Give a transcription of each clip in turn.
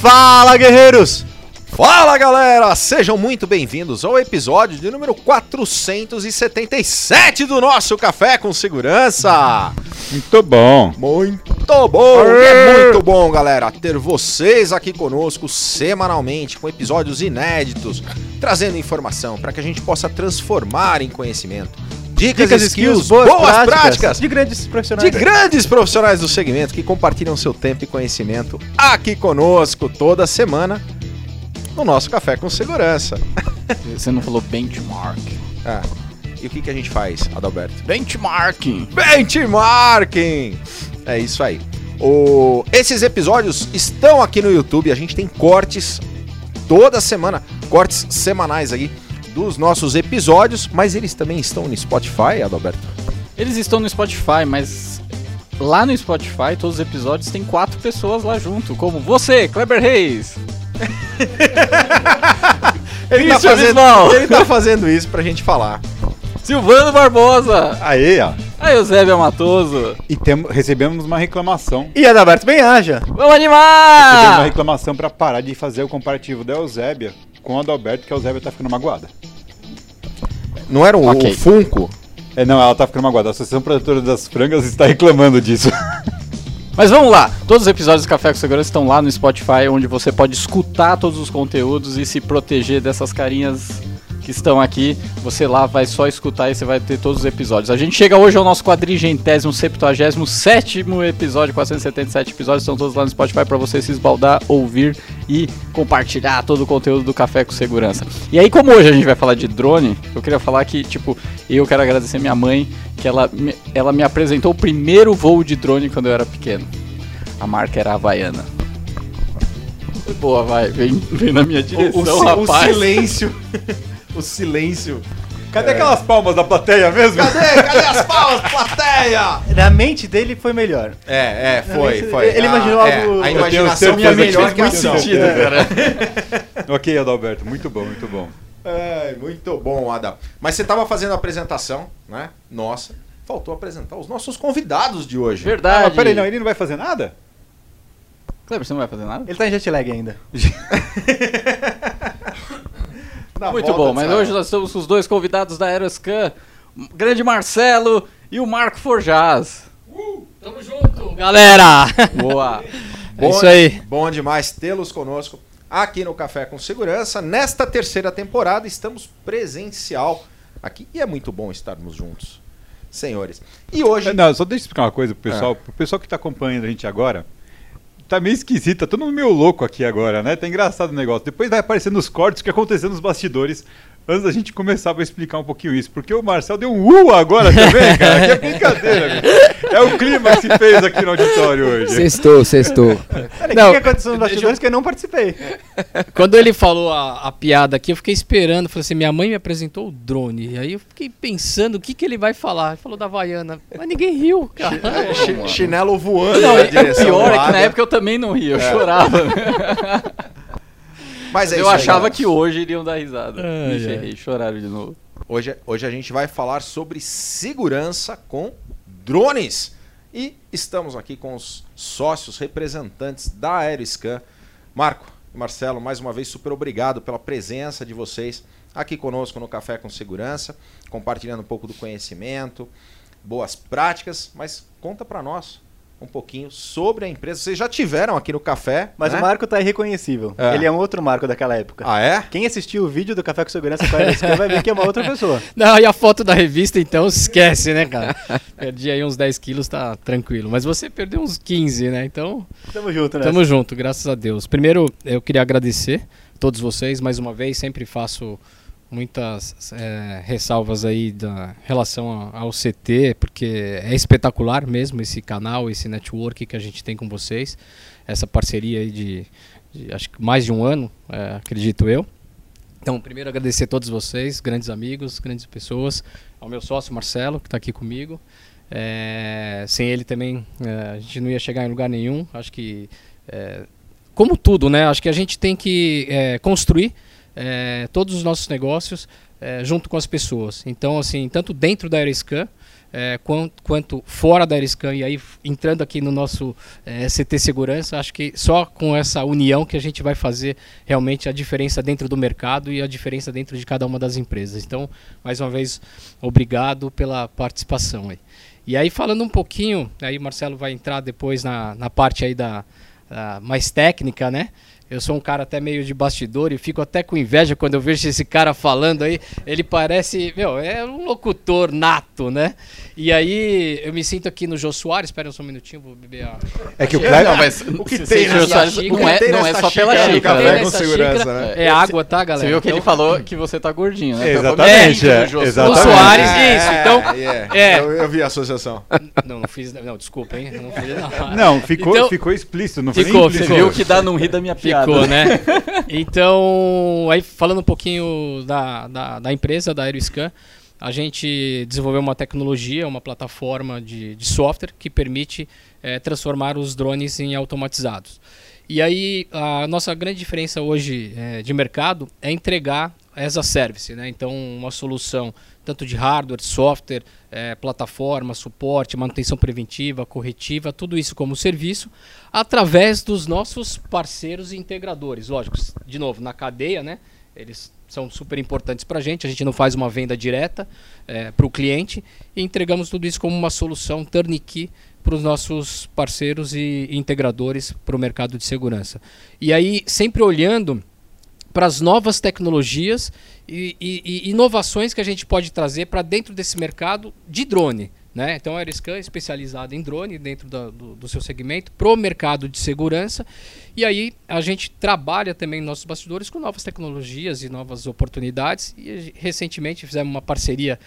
Fala, guerreiros! Fala galera, sejam muito bem-vindos ao episódio de número 477 do nosso Café com Segurança. Muito bom. Muito bom, é muito bom, galera, ter vocês aqui conosco semanalmente com episódios inéditos, trazendo informação para que a gente possa transformar em conhecimento. Dicas, Dicas, skills, skills, boas, boas práticas, práticas de grandes profissionais. de grandes profissionais do segmento que compartilham seu tempo e conhecimento aqui conosco toda semana no nosso Café com Segurança. Você não falou benchmark. Ah, e o que, que a gente faz, Adalberto? Benchmarking. Benchmarking! É isso aí. O... Esses episódios estão aqui no YouTube, a gente tem cortes toda semana, cortes semanais aí dos nossos episódios, mas eles também estão no Spotify, Adalberto? Eles estão no Spotify, mas lá no Spotify, todos os episódios tem quatro pessoas lá junto, como você, Kleber Reis. Ele, tá Isso, fazendo, ele tá fazendo isso pra gente falar. Silvano Barbosa. Aí, ó. Aí, Eusébio Matoso. E tem, recebemos uma reclamação. E Adalberto Benhaja. Vamos Recebemos uma animar! reclamação pra parar de fazer o comparativo da Eusébia com o Adalberto, que a Eusébia tá ficando magoada. Não era o, Ok. o Funko? É, não, ela tá ficando magoada. A Associação Protetora das Frangas está reclamando disso. Mas vamos lá, todos os episódios do Café com Segurança estão lá no Spotify, onde você pode escutar todos os conteúdos e se proteger dessas carinhas que estão aqui. Você lá vai só escutar e você vai ter todos os episódios. A gente chega hoje ao nosso quadrigentésimo, septuagésimo, sétimo episódio, 477 episódios, estão todos lá no Spotify para você se esbaldar, ouvir e compartilhar todo o conteúdo do Café com Segurança. E aí, como hoje a gente vai falar de drone, eu queria falar que, tipo, eu quero agradecer minha mãe, que ela, me- ela me apresentou o primeiro voo de drone quando eu era pequeno. A marca era Havaiana. Boa, vai, vem, vem na minha direção, si- rapaz. silêncio. o silêncio. Cadê aquelas palmas da plateia mesmo? Cadê? Cadê as palmas, plateia? Na mente dele foi melhor. É, é, foi, mente- foi. ele imaginou é, algo- A imaginação certeza melhor que a sentido, cara. ok, Adalberto. Muito bom, muito bom. É, muito bom, Adam. Mas você estava fazendo a apresentação, né? Nossa. Faltou apresentar os nossos convidados de hoje. Ah, Verdade. mas peraí, não, ele não vai fazer nada? Kleber, você não vai fazer nada? Ele tá em jet lag ainda. Na Muito bom, mas hoje nós estamos com os dois convidados da Aeroscan, o grande Marcelo e o Marco Forjaz. Tamo junto, galera! Boa. É isso aí. Bom demais tê-los conosco aqui no Café com Segurança. Nesta terceira temporada estamos presencial aqui e é muito bom estarmos juntos, senhores. E hoje É, Não, só deixa eu explicar uma coisa pro pessoal. Pro pessoal que tá acompanhando a gente agora. Tá meio esquisito, tá todo mundo meio louco aqui agora, né? Tá engraçado o negócio. Depois vai aparecendo os cortes que aconteceu nos bastidores. Antes da gente começar, vou explicar um pouquinho isso. Porque o Marcel deu um uh agora também, cara. Que é brincadeira. É o clima que se fez aqui no auditório hoje. Sextou, sextou. Peraí, Não, o que, que aconteceu nos bastidores que eu não participei? Quando ele falou a, a piada aqui, eu fiquei esperando. Falei assim: minha mãe me apresentou o drone. Aí eu fiquei pensando o que, que ele vai falar. Ele falou da Havaiana. Mas ninguém riu, cara. é, chi- chinelo voando Não, na e o direção pior é que na época eu também não ria, eu chorava. Mas é eu isso aí, achava galera. que hoje iriam dar risada. Ai, Me ferrei, choraram de novo. Hoje, hoje a gente vai falar sobre segurança com drones. E estamos aqui com os sócios representantes da Aeroscan. Marco e Marcelo, mais uma vez, super obrigado pela presença de vocês aqui conosco no Café com Segurança, compartilhando um pouco do conhecimento, boas práticas, mas conta para nós um pouquinho sobre a empresa. Vocês já tiveram aqui no café, Mas né? o Marco tá irreconhecível. É. Ele é um outro Marco daquela época. Ah, é? Quem assistiu o vídeo do Café com Segurança com a vai ver que é uma outra pessoa. Não, e a foto da revista, então, esquece, né, cara? Perdi aí uns 10 quilos, tá tranquilo. Mas você perdeu uns 15, né? Então, Tamo junto, né? tamo junto, graças a Deus. Primeiro, eu queria agradecer a todos vocês mais uma vez. Sempre faço muitas é, ressalvas aí da relação ao CT, porque é espetacular mesmo esse canal, esse network que a gente tem com vocês. Essa parceria aí de, de acho que mais de um ano, é, acredito eu. Então, primeiro agradecer a todos vocês, grandes amigos, grandes pessoas, ao meu sócio Marcelo, que está aqui comigo. É, sem ele também é, a gente não ia chegar em lugar nenhum. Acho que, é, como tudo, né? Acho que a gente tem que é, construir é, todos os nossos negócios é, junto com as pessoas. Então, assim, tanto dentro da Aeroscan, é, quanto, quanto fora da Aeriscan e aí entrando aqui no nosso é, CT Segurança, acho que só com essa união que a gente vai fazer realmente a diferença dentro do mercado e a diferença dentro de cada uma das empresas. Então, mais uma vez, obrigado pela participação aí. E aí falando um pouquinho, aí o Marcelo vai entrar depois na, na parte aí da, da mais técnica, né? Eu sou um cara até meio de bastidor e fico até com inveja quando eu vejo esse cara falando aí. Ele parece, meu, é um locutor nato, né? E aí eu me sinto aqui no Jô Soares. Espera só um minutinho, vou beber a. É que o Não, mas O que tem nessa Soares xícara? não é, não é só pela xícara né? com segurança, né? É água, tá, galera? Você viu que ele Então, falou que você tá gordinho, né? Exatamente, Foi é, o Jô Soares. exatamente. O Soares, É, isso. Então, é, é. Eu, eu vi a associação. não, não fiz, não, desculpa, hein? Não fiz, não. Não, ficou, Então- ficou explícito, não foi Ficou, Você viu que dá não rir da minha piada. Ficou, né? Então, aí falando um pouquinho da, da, da empresa, da Aeroscan, a gente desenvolveu uma tecnologia, uma plataforma de, de software que permite eh, transformar os drones em automatizados. E aí, a nossa grande diferença hoje eh, de mercado é entregar as a service, né? Então, uma solução tanto de hardware, software, eh, plataforma, suporte, manutenção preventiva, corretiva, tudo isso como serviço, através dos nossos parceiros e integradores. Lógico, de novo, na cadeia, né? Eles são super importantes para a gente. A gente não faz uma venda direta para o cliente e entregamos tudo isso como uma solução turnkey para os nossos parceiros e integradores para o mercado de segurança. E aí, sempre olhando para as novas tecnologias e, e- e inovações que a gente pode trazer para dentro desse mercado de drone. Né? Então a Aeroscan é especializada em drone dentro da- do, do seu segmento para o mercado de segurança. E aí a gente trabalha também nos nossos bastidores com novas tecnologias e novas oportunidades. E recentemente fizemos uma parceria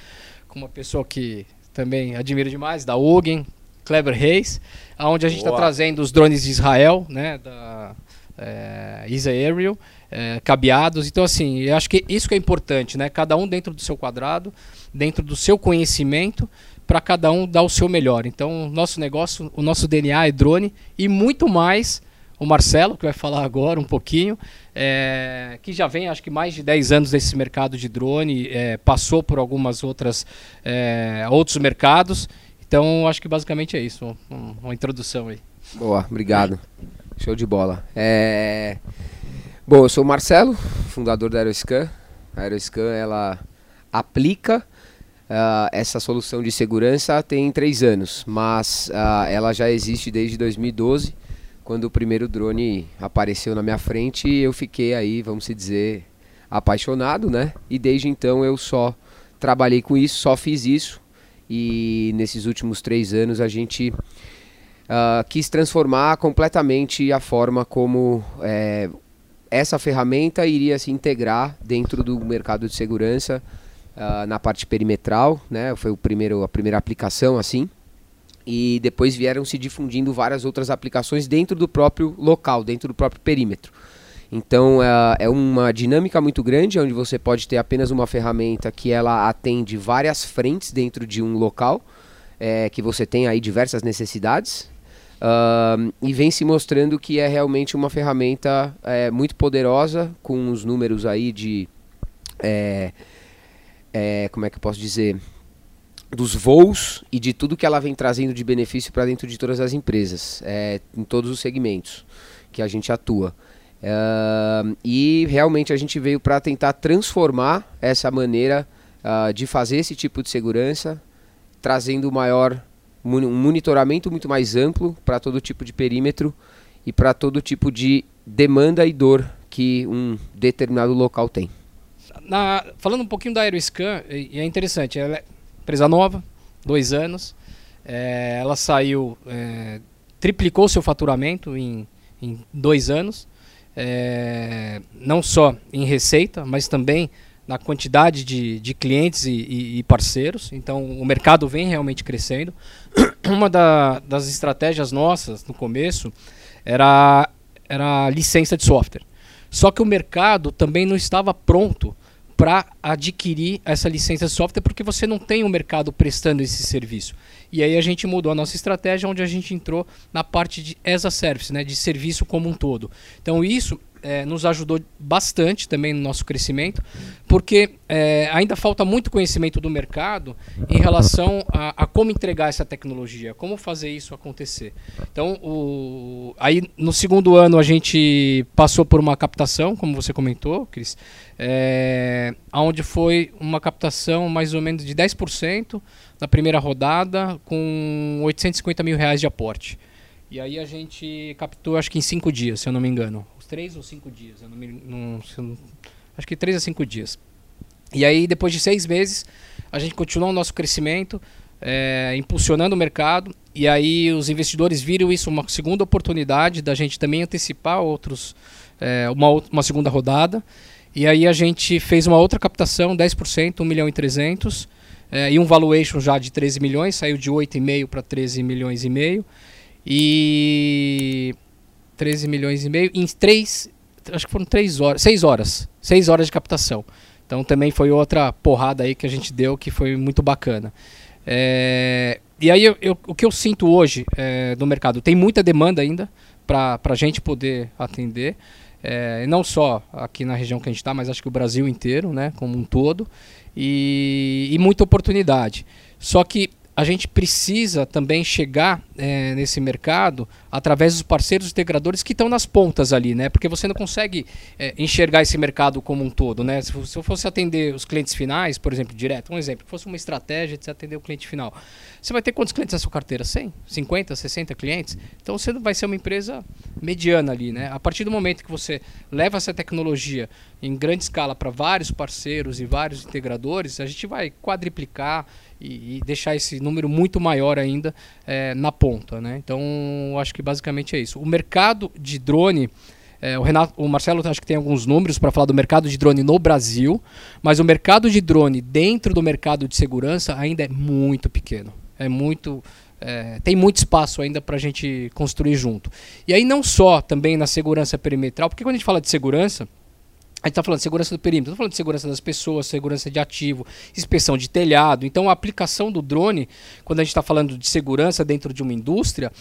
com uma pessoa que também admiro demais, da Ugen, Kleber Reis, onde a gente está trazendo os drones de Israel, né, da é, Isa Aerial, é, cabeados. Então, assim, eu acho que isso que é importante, né? Cada um dentro do seu quadrado, dentro do seu conhecimento, para cada um dar o seu melhor. Então, o nosso negócio, o nosso DNA é drone e muito mais. O Marcelo, que vai falar agora um pouquinho, é, que já vem acho que mais de 10 anos nesse mercado de drone, é, passou por algumas outras é, outros mercados. Então, acho que basicamente é isso, um- uma introdução aí. Boa, obrigado. Show de bola. É... Bom, eu sou o Marcelo, fundador da Aeroscan. A Aeroscan, ela aplica ah, essa solução de segurança tem três anos, mas ah, ela já existe desde 2012, quando o primeiro drone apareceu na minha frente e eu fiquei aí, vamos dizer, apaixonado, né? E desde então eu só trabalhei com isso, só fiz isso. E nesses últimos três anos a gente ah, quis transformar completamente a forma como eh, essa ferramenta iria se integrar dentro do mercado de segurança ah, na parte perimetral, né? Foi o primeiro, a primeira aplicação assim. E depois vieram se difundindo várias outras aplicações dentro do próprio local, dentro do próprio perímetro. Então ah, é uma dinâmica muito grande, onde você pode ter apenas uma ferramenta que ela atende várias frentes dentro de um local, eh, que você tem aí diversas necessidades, Ahn, e vem se mostrando que é realmente uma ferramenta é, muito poderosa, com os números aí de. é, é, como é que eu posso dizer? Dos voos e de tudo que ela vem trazendo de benefício para dentro de todas as empresas, é, em todos os segmentos que a gente atua. Ahn, e realmente a gente veio para tentar transformar essa maneira ah, de fazer esse tipo de segurança, trazendo maior um monitoramento muito mais amplo para todo tipo de perímetro e para todo tipo de demanda e dor que um determinado local tem. Na- falando um pouquinho da Aeroscan, e é interessante, ela é empresa nova, dois anos, é, ela saiu, é, triplicou seu faturamento em, em dois anos, é, não só em receita, mas também na quantidade de, de clientes e, e- e parceiros. Então o mercado vem realmente crescendo. Uma da- das estratégias nossas no começo era, era licença de software. Só que o mercado também não estava pronto para adquirir essa licença de software porque você não tem um mercado prestando esse serviço. E aí a gente mudou a nossa estratégia onde a gente entrou na parte de as a service, né, de serviço como um todo. Então isso é, nos ajudou bastante também no nosso crescimento, porque é, ainda falta muito conhecimento do mercado em relação a, a, como entregar essa tecnologia, como fazer isso acontecer. Então, o, aí no segundo ano a gente passou por uma captação, como você comentou, Cris, é, onde foi uma captação mais ou menos de 10% na primeira rodada, com 850 mil reais de aporte. E aí a gente captou, acho que em cinco dias, se eu não me engano. Três ou cinco dias, eu não me, não, acho que três a cinco dias. E aí, depois de seis meses, a gente continuou o nosso crescimento, é, impulsionando o mercado. E aí os investidores viram isso uma segunda oportunidade da gente também antecipar outros, é, uma, uma segunda rodada. E aí a gente fez uma outra captação, 10%, 1 milhão e 300, é, e um valuation já de 13 milhões, saiu de 8,5 para 13 milhões e meio. E 13 milhões e meio em três, acho que foram três horas, seis horas, seis horas de captação. Então também foi outra porrada aí que a gente deu que foi muito bacana. É, e aí eu, eu, o que eu sinto hoje é, no mercado tem muita demanda ainda para a gente poder atender. É, não só aqui na região que a gente está, mas acho que o Brasil inteiro, né, como um todo, e, e muita oportunidade. Só que a gente precisa também chegar é, nesse mercado através dos parceiros integradores que estão nas pontas ali, né? Porque você não consegue é, enxergar esse mercado como um todo, né? Se, se eu fosse atender os clientes finais, por exemplo, direto, um exemplo, fosse uma estratégia de atender o cliente final, você vai ter quantos clientes na sua carteira? 100, 50, 60 clientes? Então você vai ser uma empresa mediana ali, né? A partir do momento que você leva essa tecnologia em grande escala para vários parceiros e vários integradores, a gente vai quadriplicar e, e deixar esse número muito maior ainda é, na ponta. Né? Então, acho que basicamente é isso. O mercado de drone. É, o, Renato, o Marcelo acho que tem alguns números para falar do mercado de drone no Brasil, mas o mercado de drone dentro do mercado de segurança ainda é muito pequeno. É muito. É, tem muito espaço ainda para a gente construir junto. E aí não só também na segurança perimetral, porque quando a gente fala de segurança, a gente está falando de segurança do perímetro, está falando de segurança das pessoas, segurança de ativo, inspeção de telhado. Então, a aplicação do drone, quando a gente está falando de segurança dentro de uma indústria,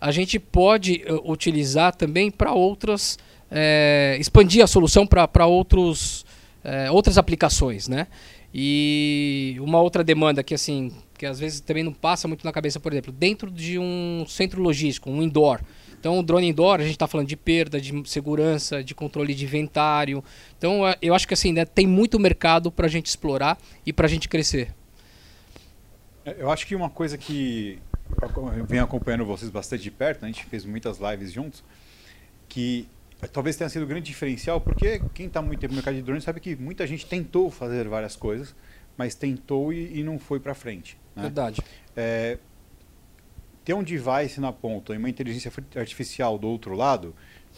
a gente pode uh, utilizar também para outras, é, expandir a solução para outros, é, outras aplicações, né? E uma outra demanda que assim, que às vezes também não passa muito na cabeça, por exemplo, dentro de um centro logístico, um indoor, então, o drone indoor, a gente está falando de perda, de segurança, de controle de inventário. Então, é, eu acho que assim, né, tem muito mercado para a gente explorar e para a gente crescer. É, eu acho que uma coisa que eu venho acompanhando vocês bastante de perto, né, a gente fez muitas lives juntos, que talvez tenha sido um grande diferencial, porque quem está muito tempo no mercado de drone sabe que muita gente tentou fazer várias coisas, mas tentou e, e não foi para frente. Né? Verdade. É, ter um device na ponta e uma inteligência artificial do outro lado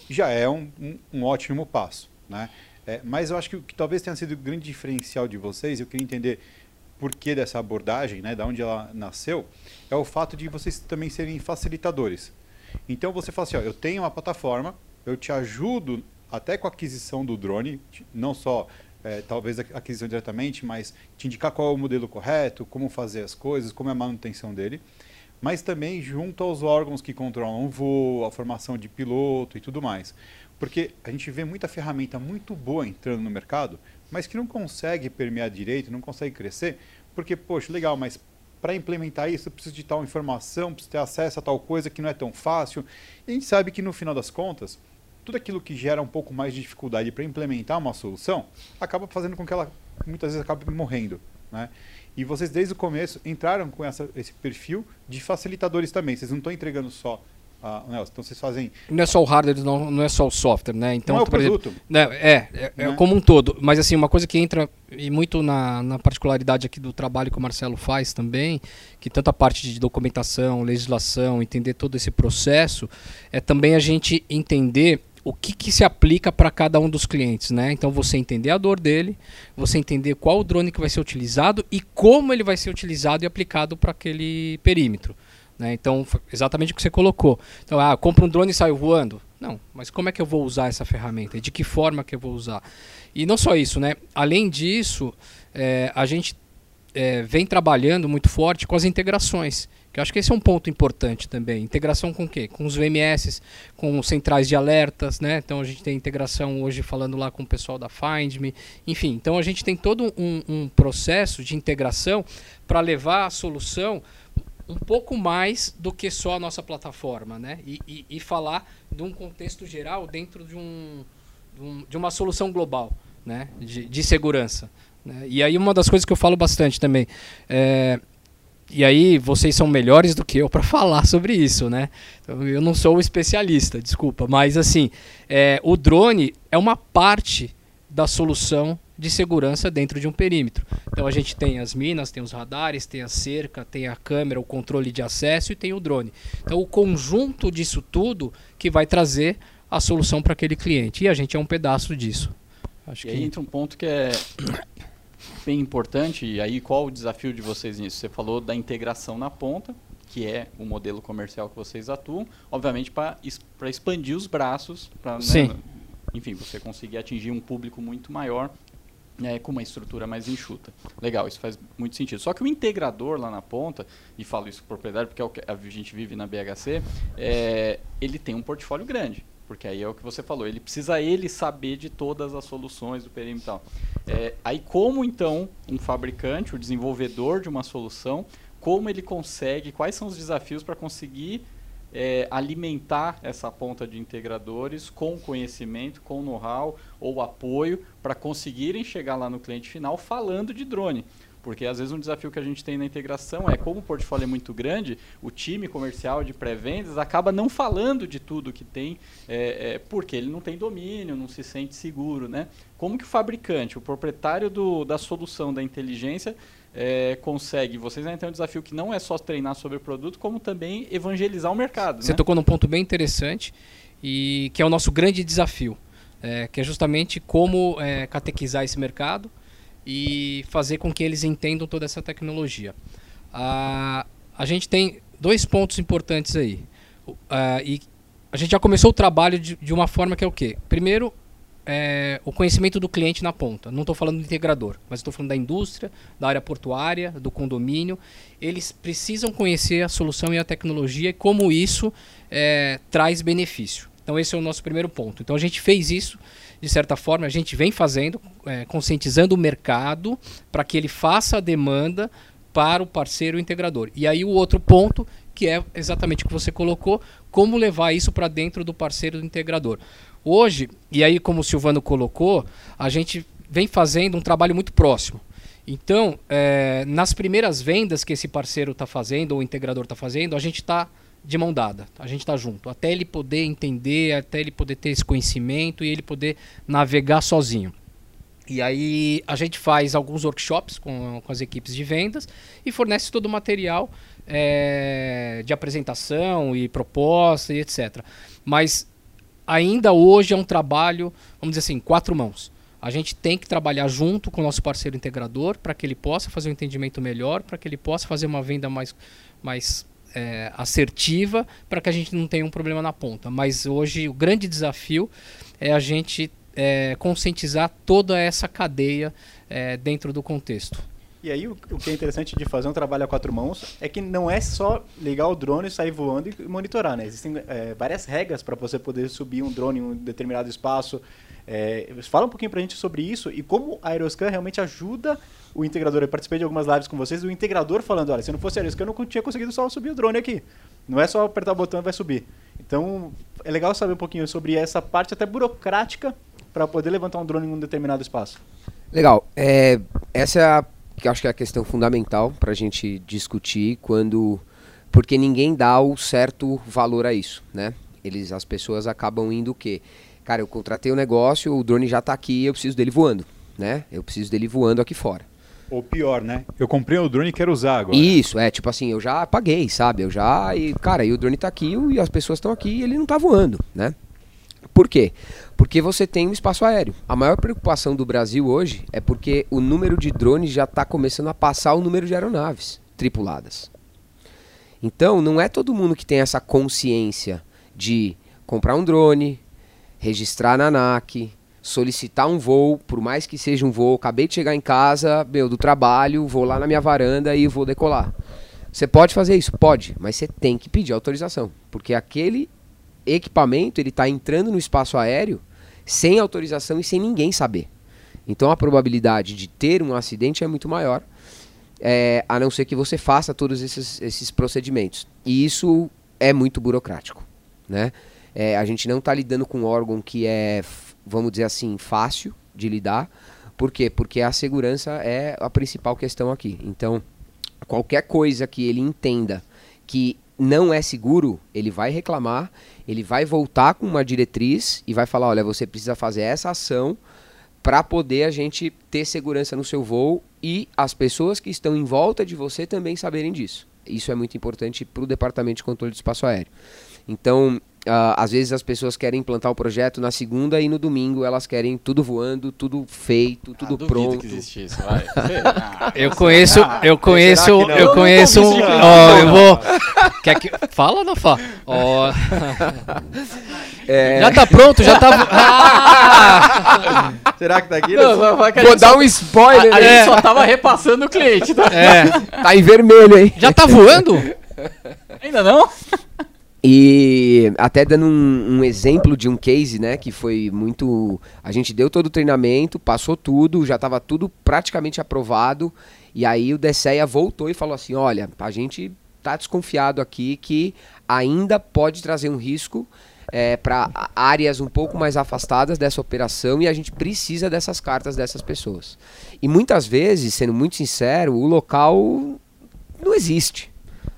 já é um, um, um ótimo passo. Né? É, mas eu acho que o que talvez tenha sido o grande diferencial de vocês, eu queria entender por que dessa abordagem, né, da onde ela nasceu, é o fato de vocês também serem facilitadores. Então você fala assim, ó, eu tenho uma plataforma, eu te ajudo até com a aquisição do drone, não só é, talvez a aquisição diretamente, mas te indicar qual é o modelo correto, como fazer as coisas, como é a manutenção dele mas também junto aos órgãos que controlam o voo, a formação de piloto e tudo mais. Porque a gente vê muita ferramenta muito boa entrando no mercado, mas que não consegue permear direito, não consegue crescer, porque, poxa, legal, mas para implementar isso eu preciso de tal informação, preciso ter acesso a tal coisa que não é tão fácil. E a gente sabe que no final das contas, tudo aquilo que gera um pouco mais de dificuldade para implementar uma solução acaba fazendo com que ela muitas vezes acabe morrendo. Né? E vocês, desde o começo, entraram com essa, esse perfil de facilitadores também. Vocês não estão entregando só a né, então vocês fazem. Não é só o hardware, não, não é só o software, né? Então, não é o produto. Exemplo, né, é, é, é, como um todo. Mas assim, uma coisa que entra e muito na, na particularidade aqui do trabalho que o Marcelo faz também, que tanto a parte de documentação, legislação, entender todo esse processo, é também a gente entender o que, que se aplica para cada um dos clientes, né? Então você entender a dor dele, você entender qual o drone que vai ser utilizado e como ele vai ser utilizado e aplicado para aquele perímetro. Né? Então, exatamente o que você colocou. Então, ah, compra um drone e sai voando. Não, mas como é que eu vou usar essa ferramenta? E de que forma que eu vou usar? E não só isso, né? Além disso, é, a gente é, vem trabalhando muito forte com as integrações. Eu acho que esse é um ponto importante também. Integração com o quê? Com os VMS, com centrais de alertas, né? Então a gente tem integração hoje falando lá com o pessoal da FindMe. Enfim, então a gente tem todo um, um processo de integração para levar a solução um pouco mais do que só a nossa plataforma, né? E, e, e falar de um contexto geral dentro de, um, de, um, de uma solução global, né? De, de segurança. Né? E aí uma das coisas que eu falo bastante também, é, e aí vocês são melhores do que eu para falar sobre isso, né? Eu não sou especialista, desculpa, mas assim, é, o drone é uma parte da solução de segurança dentro de um perímetro. Então a gente tem as minas, tem os radares, tem a cerca, tem a câmera, o controle de acesso e tem o drone. Então o conjunto disso tudo que vai trazer a solução para aquele cliente. E a gente é um pedaço disso. Acho e que... aí entra um ponto que é bem importante. E aí qual o desafio de vocês nisso? Você falou da integração na ponta, que é o modelo comercial que vocês atuam, obviamente para expandir os braços, para né, enfim, você conseguir atingir um público muito maior é, com uma estrutura mais enxuta. Legal, isso faz muito sentido. Só que o integrador lá na ponta, e falo isso com propriedade porque é o que a gente vive na BHC, é, ele tem um portfólio grande. Porque aí é o que você falou, ele precisa ele saber de todas as soluções do perímetro e. É, aí como então um fabricante, o desenvolvedor de uma solução, como ele consegue, quais são os desafios para conseguir é, alimentar essa ponta de integradores com conhecimento, com know-how ou apoio para conseguirem chegar lá no cliente final falando de drone. Porque às vezes um desafio que a gente tem na integração é como o portfólio é muito grande, o time comercial de pré-vendas acaba não falando de tudo que tem, é, é, porque ele não tem domínio, não se sente seguro. Né? Como que o fabricante, o proprietário do, da solução da inteligência, é, consegue. Vocês ainda têm um desafio que não é só treinar sobre o produto, como também evangelizar o mercado. Você né? tocou num ponto bem interessante e que é o nosso grande desafio, é, que é justamente como é, catequizar esse mercado e fazer com que eles entendam toda essa tecnologia. a gente tem dois pontos importantes aí. e a gente já começou o trabalho de, de uma forma que é o quê? Primeiro, é, o conhecimento do cliente na ponta. Não estou falando do integrador, mas estou falando da indústria, da área portuária, do condomínio. Eles precisam conhecer a solução e a tecnologia e como isso é, traz benefício. Então esse é o nosso primeiro ponto. Então a gente fez isso de certa forma, a gente vem fazendo, é, conscientizando o mercado para que ele faça a demanda para o parceiro integrador. E aí o outro ponto, que é exatamente o que você colocou, como levar isso para dentro do parceiro integrador. Hoje, e aí como o Silvano colocou, a gente vem fazendo um trabalho muito próximo. Então, é, nas primeiras vendas que esse parceiro está fazendo, ou o integrador está fazendo, a gente está de mão dada, a gente está junto, até ele poder entender, até ele poder ter esse conhecimento e ele poder navegar sozinho. E aí a gente faz alguns workshops com, com as equipes de vendas e fornece todo o material é, de apresentação e proposta e etc. Mas ainda hoje é um trabalho, vamos dizer assim, quatro mãos. A gente tem que trabalhar junto com o nosso parceiro integrador para que ele possa fazer um entendimento melhor, para que ele possa fazer uma venda mais, mais é, assertiva, para que a gente não tenha um problema na ponta. Mas hoje o grande desafio é a gente é, conscientizar toda essa cadeia é, dentro do contexto. E aí o, o, que é interessante de fazer um trabalho a quatro mãos é que não é só ligar o drone, sair voando e monitorar, né? Existem é, várias regras para você poder subir um drone em um determinado espaço. É, fala um pouquinho para a gente sobre isso e como a Aeroscan realmente ajuda o integrador. Eu participei de algumas lives com vocês, o integrador falando, olha, se não fosse a Aeroscan eu não tinha conseguido só subir o drone aqui. Não é só apertar o botão e vai subir. Então é legal saber um pouquinho sobre essa parte até burocrática para poder levantar um drone em um determinado espaço. Legal. É, essa é a que acho que é a questão fundamental para a gente discutir quando porque ninguém dá o certo valor a isso, né? Eles, as pessoas acabam indo o quê? Cara, eu contratei o um negócio, o drone já está aqui, eu preciso dele voando, né? Eu preciso dele voando aqui fora. Ou pior, né? Eu comprei o drone e quero usar agora. Isso, é tipo assim, eu já paguei, sabe? Eu já. E, cara, e o drone está aqui e as pessoas estão aqui e ele não está voando, né? Por quê? Porque você tem um espaço aéreo. A maior preocupação do Brasil hoje é porque o número de drones já está começando a passar o número de aeronaves tripuladas. Então, não é todo mundo que tem essa consciência de comprar um drone, registrar na ANAC, solicitar um voo, por mais que seja um voo, acabei de chegar em casa, meu, do trabalho, vou lá na minha varanda e vou decolar. Você pode fazer isso? Pode, mas você tem que pedir autorização, porque aquele equipamento ele está entrando no espaço aéreo sem autorização e sem ninguém saber. Então a probabilidade de ter um acidente é muito maior, é, a não ser que você faça todos esses, esses procedimentos. E isso é muito burocrático, né? É, a gente não está lidando com um órgão que é, vamos dizer assim, fácil de lidar. Por quê? Porque a segurança é a principal questão aqui. Então, qualquer coisa que ele entenda que não é seguro, ele vai reclamar, ele vai voltar com uma diretriz e vai falar: olha, você precisa fazer essa ação para poder a gente ter segurança no seu voo e as pessoas que estão em volta de você também saberem disso. Isso é muito importante para o Departamento de Controle do Espaço Aéreo. Então, Uh, às vezes as pessoas querem implantar o projeto na segunda e no domingo elas querem tudo voando, tudo feito, tudo ah, pronto. Que existe isso, vai. eu conheço, eu conheço, eu conheço, não, não, ó, eu vou. Quer que fala ou não fala? Ó. É, Já tá pronto, já tá. Ah! Será que tá aqui? Não, a vou dar só- um spoiler, A, a né? gente só tava repassando o cliente, tá? É. Tá em vermelho, hein? Já tá voando? Ainda não? E até dando um, um exemplo de um case, né, que foi muito. A gente deu todo o treinamento, passou tudo, já estava tudo praticamente aprovado. E aí o DSEA voltou e falou assim: olha, a gente tá desconfiado aqui que ainda pode trazer um risco para áreas um pouco mais afastadas dessa operação e a gente precisa dessas cartas dessas pessoas. E muitas vezes, sendo muito sincero, o local não existe.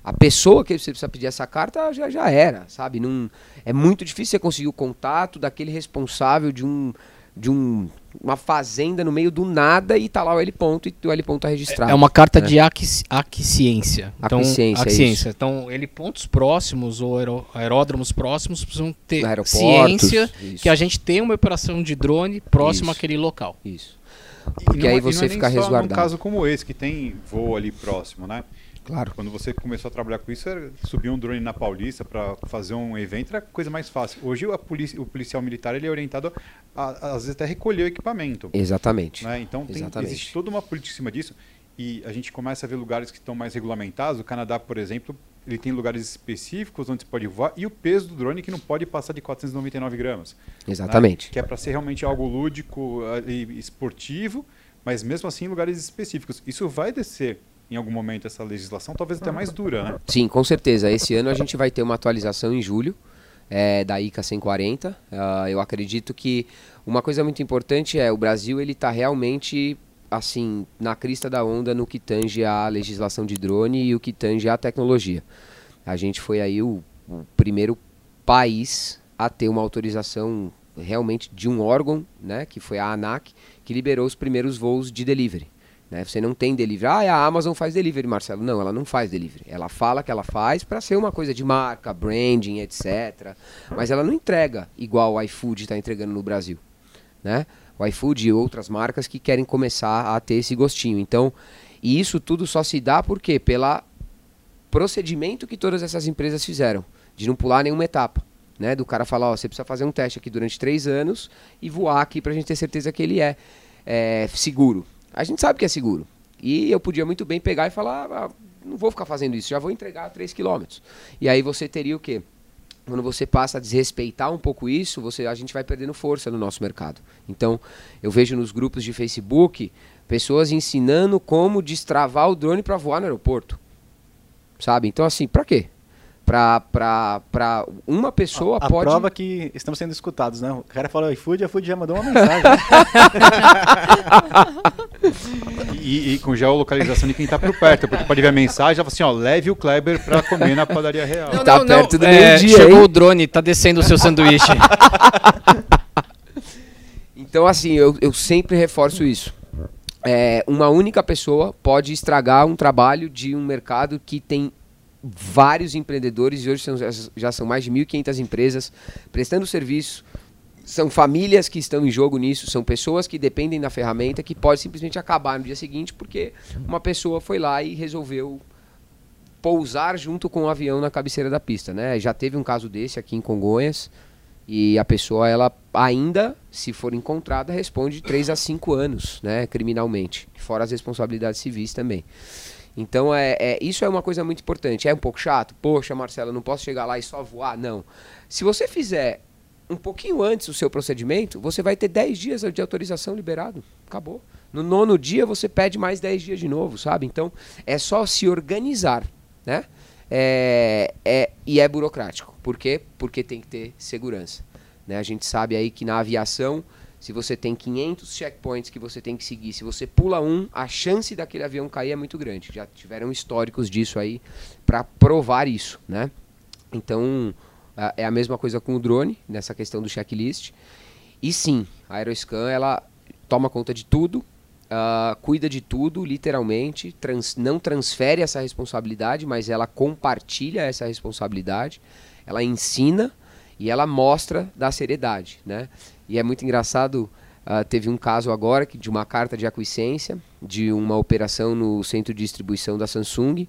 A pessoa que você precisa pedir essa carta já, já era, sabe? Não, é muito difícil você conseguir o contato daquele responsável de um de um, uma fazenda no meio do nada e tá lá o L ponto e o L ponto tá registrado. É uma carta né? de aqui- aquiescência. Então, Aquiescência, é. Então, ele pontos próximos ou aeró- aeródromos próximos precisam ter ciência isso. que a gente tem uma operação de drone próximo Isso. àquele local. Isso. E Porque não aí é- você é fica só num resguardado. caso como esse, que tem voo ali próximo, né? Claro. Quando você começou a trabalhar com isso, era subir um drone na Paulista para fazer um evento era coisa mais fácil. Hoje a polícia, o policial militar ele é orientado a, a, às vezes até recolher o equipamento. Exatamente. Né? Então tem, Exatamente. existe toda uma política em cima disso e a gente começa a ver lugares que estão mais regulamentados. O Canadá, por exemplo, ele tem lugares específicos onde você pode voar e o peso do drone que não pode passar de 499 gramas. né? Exatamente. Que é para ser realmente algo lúdico e esportivo, mas mesmo assim em lugares específicos. Isso vai descer em algum momento essa legislação, talvez até mais dura, né? Sim, com certeza. Esse ano a gente vai ter uma atualização em julho é, da ICA 140. Ah, eu acredito que uma coisa muito importante é o Brasil ele está realmente assim na crista da onda no que tange a legislação de drone e o que tange a tecnologia. A gente foi aí o, o primeiro país a ter uma autorização realmente de um órgão, né, que foi a ANAC, que liberou os primeiros voos de delivery. Né? Você não tem delivery. Ah, a Amazon faz delivery, Marcelo. Não, ela não faz delivery. Ela fala que ela faz para ser uma coisa de marca, branding, etc. Mas ela não entrega igual o iFood está entregando no Brasil. Né? O iFood e outras marcas que querem começar a ter esse gostinho. Então, e isso tudo só se dá por quê? Pela procedimento que todas essas empresas fizeram, de não pular nenhuma etapa. Né? Do cara falar, ó, você precisa fazer um teste aqui durante três anos e voar aqui para a gente ter certeza que ele é, é seguro. A gente sabe que é seguro. E eu podia muito bem pegar e falar, ah, não vou ficar fazendo isso, já vou entregar a 3 km. E aí você teria o quê? Quando você passa a desrespeitar um pouco isso, você, a gente vai perdendo força no nosso mercado. Então, eu vejo nos grupos de Facebook pessoas ensinando como destravar o drone para voar no aeroporto. Sabe? Então, assim, para quê? Para uma pessoa a pode. prova que estamos sendo escutados, né? O cara falou iFood, a iFood já mandou uma mensagem. né? E, e com geolocalização de quem está por perto, porque pode ver a mensagem, ela fala assim, ó, leve o Kleber para comer na padaria real. Tá perto do é, meio-dia, Chegou hein? o drone, tá descendo o seu sanduíche. Então, assim, eu, eu sempre reforço isso. É, uma única pessoa pode estragar um trabalho de um mercado que tem vários empreendedores e hoje são- já são mais de 1.500 empresas prestando serviço. São famílias que estão em jogo nisso, são pessoas que dependem da ferramenta que pode simplesmente acabar no dia seguinte porque uma pessoa foi lá e resolveu pousar junto com o avião na cabeceira da pista, né? Já teve um caso desse aqui em Congonhas, E a pessoa, ela ainda, se for encontrada, responde 3 a 5 anos, né, criminalmente. Fora as responsabilidades civis também. Então, é, é, isso é uma coisa muito importante. É um pouco chato? Poxa, Marcelo, não posso chegar lá e só voar? Não. Se você fizer um pouquinho antes o seu procedimento, você vai ter 10 dias de autorização liberado. Acabou. No nono dia, você pede mais 10 dias de novo, sabe? Então, é só se organizar, né? É, é, e é burocrático. Por quê? Porque tem que ter segurança. Né? A gente sabe aí que na aviação, se você tem 500 checkpoints que você tem que seguir, se você pula um, a chance daquele avião cair é muito grande. Já tiveram históricos disso aí para provar isso, né? Então, é a mesma coisa com o drone, nessa questão do checklist. E sim, a Aeroscan, ela toma conta de tudo, uh, cuida de tudo, literalmente, trans, não transfere essa responsabilidade, mas ela compartilha essa responsabilidade, ela ensina e ela mostra da seriedade, né? E é muito engraçado, uh, teve um caso agora que, de uma carta de aquiescência, de uma operação no centro de distribuição da Samsung,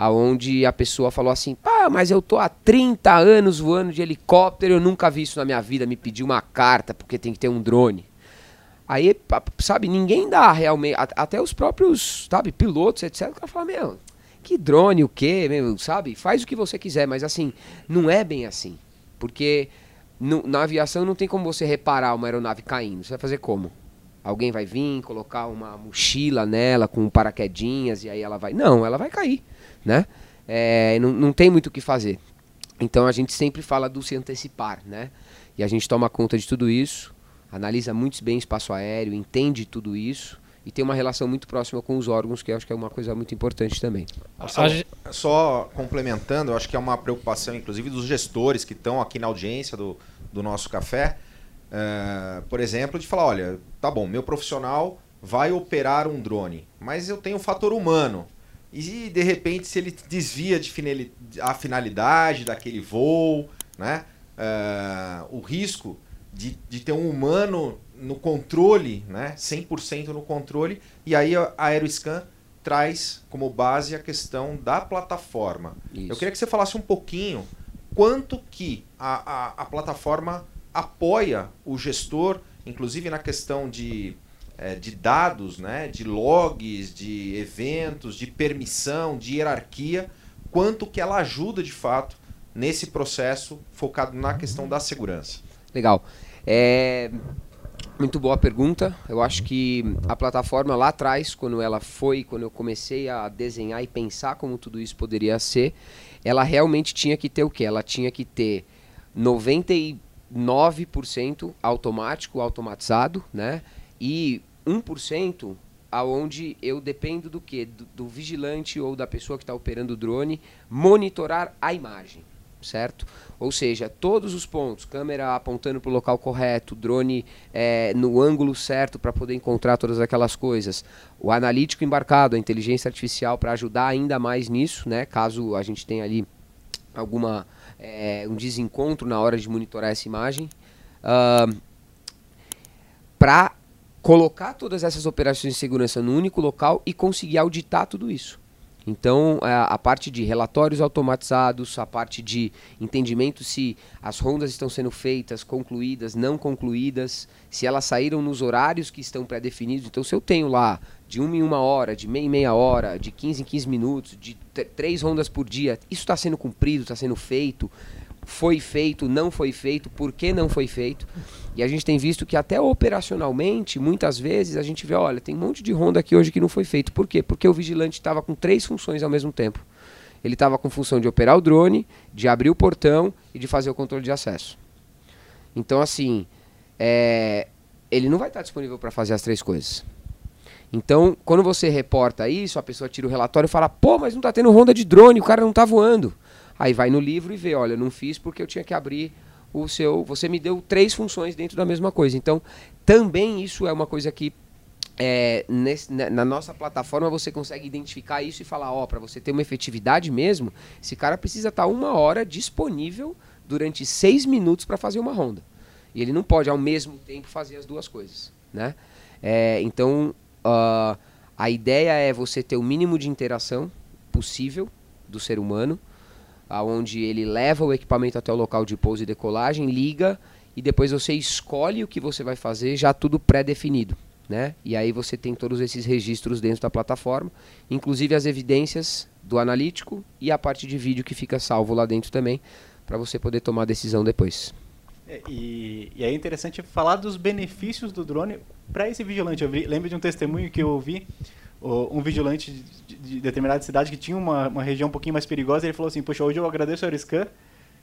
aonde a pessoa falou assim, pá, mas eu tô há 30 anos voando de helicóptero, eu nunca vi isso na minha vida, me pediu uma carta porque tem que ter um drone. Aí, sabe, ninguém dá realmente, até os próprios, sabe, pilotos, etc. O cara fala, meu, que drone, o quê, meu, sabe? Faz o que você quiser, mas assim, não é bem assim. Porque no, na aviação não tem como você reparar uma aeronave caindo. Você vai fazer como? Alguém vai vir, colocar uma mochila nela com paraquedinhas e aí ela vai. Não, ela vai cair, né? É, não, não tem muito o que fazer. Então a gente sempre fala do se antecipar, né? E a gente toma conta de tudo isso analisa muito bem espaço aéreo, entende tudo isso e tem uma relação muito próxima com os órgãos, que eu acho que é uma coisa muito importante também. Só, só complementando, eu acho que é uma preocupação, inclusive, dos gestores que estão aqui na audiência do, do nosso café, uh, por exemplo, de falar, olha, tá bom, meu profissional vai operar um drone, mas eu tenho o fator humano. E de repente, se ele desvia de a finalidade daquele voo, né? Uh, o risco de, de ter um humano no controle, né? 100% no controle, e aí a Aeroscan traz como base a questão da plataforma. Isso. Eu queria que você falasse um pouquinho quanto que a, a, a plataforma apoia o gestor, inclusive na questão de, é, de dados, né? de logs, de eventos, de permissão, de hierarquia, quanto que ela ajuda de fato nesse processo focado na questão da segurança. Legal. É, muito boa pergunta. Eu acho que a plataforma lá atrás, quando ela foi, quando eu comecei a desenhar e pensar como tudo isso poderia ser, ela realmente tinha que ter o quê? Ela tinha que ter 99% automático, automatizado, né? E 1% aonde eu dependo do que? Do, do vigilante ou da pessoa que está operando o drone monitorar a imagem certo? Ou seja, todos os pontos, câmera apontando para o local correto, drone é, no ângulo certo para poder encontrar todas aquelas coisas, o analítico embarcado, a inteligência artificial para ajudar ainda mais nisso, né? Caso a gente tenha ali alguma é, um desencontro na hora de monitorar essa imagem, uh, para colocar todas essas operações de segurança no único local e conseguir auditar tudo isso. Então, a, a, parte de relatórios automatizados, a parte de entendimento se as rondas estão sendo feitas, concluídas, não concluídas, se elas saíram nos horários que estão pré-definidos. Então, se eu tenho lá de uma em uma hora, de meia em meia hora, de 15 em 15 minutos, de três rondas por dia, isso está sendo cumprido, está sendo feito, foi feito, não foi feito, por que não foi feito. E a gente tem visto que até operacionalmente, muitas vezes a gente vê, olha, tem um monte de Honda aqui hoje que não foi feito. Por quê? Porque o vigilante estava com três funções ao mesmo tempo. Ele estava com função de operar o drone, de abrir o portão e de fazer o controle de acesso. Então, assim, é, ele não vai estar disponível para fazer as três coisas. Então, quando você reporta isso, a pessoa tira o relatório e fala: pô, mas não está tendo ronda de drone, o cara não está voando. Aí vai no livro e vê: olha, não fiz porque eu tinha que abrir o seu. Você me deu três funções dentro da mesma coisa. Então, também isso é uma coisa que é, nesse, na nossa plataforma você consegue identificar isso e falar, ó, oh, para você ter uma efetividade mesmo, esse cara precisa estar tá uma hora disponível durante seis minutos para fazer uma ronda. E ele não pode ao mesmo tempo fazer as duas coisas, né? É, então, uh, a ideia é você ter o mínimo de interação possível do ser humano aonde ele leva o equipamento até o local de pouso e decolagem, liga e depois você escolhe o que você vai fazer, já tudo pré-definido. Né? E aí você tem todos esses registros dentro da plataforma, inclusive as evidências do analítico e a parte de vídeo que fica salvo lá dentro também, para você poder tomar a decisão depois. É, e, e é interessante falar dos benefícios do drone para esse vigilante. Eu lembro de um testemunho que eu ouvi, um vigilante de, de determinada cidade que tinha uma, uma região um pouquinho mais perigosa, ele falou assim, poxa, hoje eu agradeço a Aeroscan,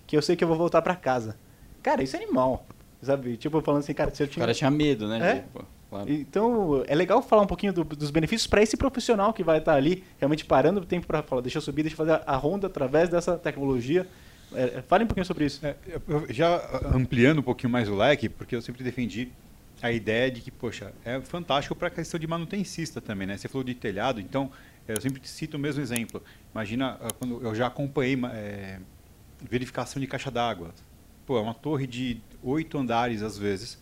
que eu sei que eu vou voltar para casa. Cara, isso é animal, sabe? Tipo, falando assim, cara, se eu tinha... O cara tinha medo, né? É? de- pô, claro. Então, é legal falar um pouquinho do- dos benefícios para esse profissional que vai estar ali, realmente parando o tempo para falar, deixa eu subir, deixa eu fazer a ronda através dessa tecnologia. É, é, fale um pouquinho sobre isso. É, já ah, ampliando um pouquinho mais o leque, porque eu sempre defendi a ideia de que, poxa, é fantástico para a questão de manutencista também, né? Você falou de telhado, então eu sempre cito o mesmo exemplo. Imagina ah, quando eu já acompanhei é, verificação de caixa d'água. Pô, é uma torre de oito andares às vezes,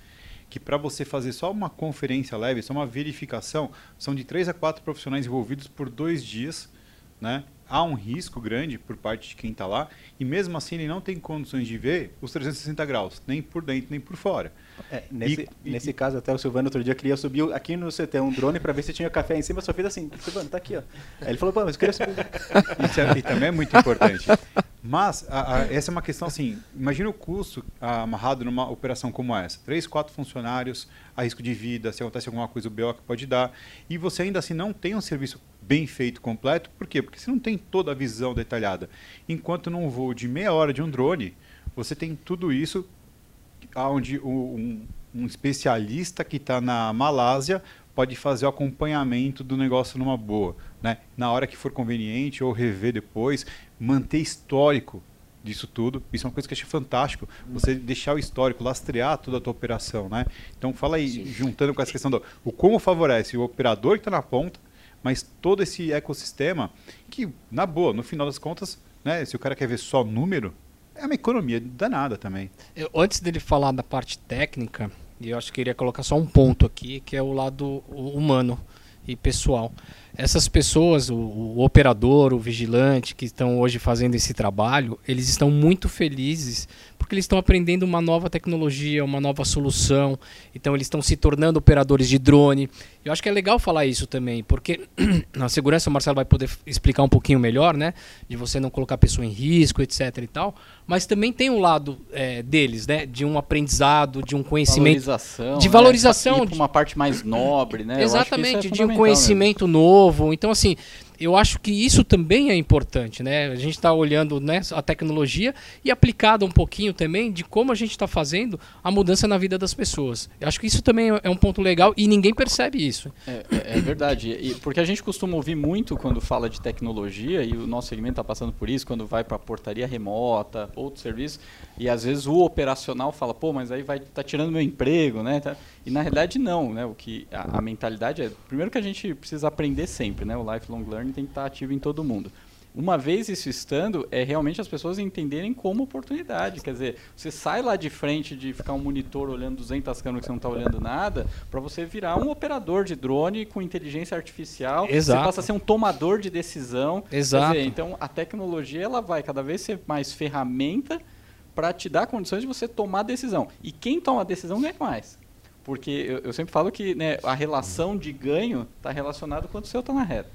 que para você fazer só uma conferência leve, só uma verificação, são de três a quatro profissionais envolvidos por dois dias, né? Há um risco grande por parte de quem está lá e mesmo assim ele não tem condições de ver os 360 graus, nem por dentro nem por fora. É, nesse, E- nesse e- caso, até o Silvano outro dia queria subir aqui no CT um drone para ver se tinha café em cima, só fez assim, Silvano, tá aqui, ó. Aí ele falou, pô, mas eu queria subir. Isso é- e também é muito importante. Mas a- a- essa é uma questão assim, imagina o custo ah, amarrado numa operação como essa. Três, quatro funcionários, a risco de vida, se acontece alguma coisa, o BO que pode dar. E você ainda assim não tem um serviço bem feito, completo. Por quê? Porque você não tem toda a visão detalhada. Enquanto num voo de meia hora de um drone, você tem tudo isso onde um, um especialista que está na Malásia pode fazer o acompanhamento do negócio numa boa, né? Na hora que for conveniente ou rever depois, manter histórico disso tudo. Isso é uma coisa que eu achei fantástico. Você deixar o histórico, lastrear toda a tua operação, né? Então fala aí, juntando com essa questão do o como favorece o operador que está na ponta, mas todo esse ecossistema que, na boa, no final das contas, né? Se o cara quer ver só número, é uma economia danada também. Eu- antes dele falar da parte técnica, eu acho que eu queria colocar só um ponto aqui, que é o lado humano e pessoal. Essas pessoas, o, o operador, o vigilante, que estão hoje fazendo esse trabalho, eles estão muito felizes porque eles estão aprendendo uma nova tecnologia, uma nova solução. Então eles estão se tornando operadores de drone. Eu acho que é legal falar isso também, porque na segurança o Marcelo vai poder explicar um pouquinho melhor, né? De você não colocar a pessoa em risco, etc e tal. Mas também tem um lado eh, deles, né? De um aprendizado, de um conhecimento Valorização, de né? valorização, pra de- uma parte mais nobre, né? Isso é Exatamente, de um conhecimento novo. Então, assim, eu acho que isso também é importante, né? A gente está olhando né, a tecnologia e aplicado um pouquinho também de como a gente está fazendo a mudança na vida das pessoas. Eu acho que isso também é um ponto legal e ninguém percebe isso. É, é- é verdade. E, porque a gente costuma ouvir muito quando fala de tecnologia, e o nosso segmento está passando por isso, quando vai para portaria remota, outro serviço, e às vezes o operacional fala, pô, mas aí vai tá tirando meu emprego, né? Tá- E na realidade não, né? O que a, a mentalidade é, primeiro que a gente precisa aprender sempre, né? O lifelong learning tem que estar ativo em todo mundo. Uma vez isso estando, é realmente as pessoas entenderem como oportunidade. Quer dizer, você sai lá de frente de ficar um monitor olhando 200 câmeras que você não está olhando nada, para você virar um operador de drone com inteligência artificial. Exato. Você passa a ser um tomador de decisão. Quer Exato. dizer, então, a tecnologia ela vai cada vez ser mais ferramenta para te dar condições de você tomar decisão. E quem toma a decisão ganha mais. Porque eu, eu sempre falo que né, a relação de ganho está relacionada quando o seu está na reta.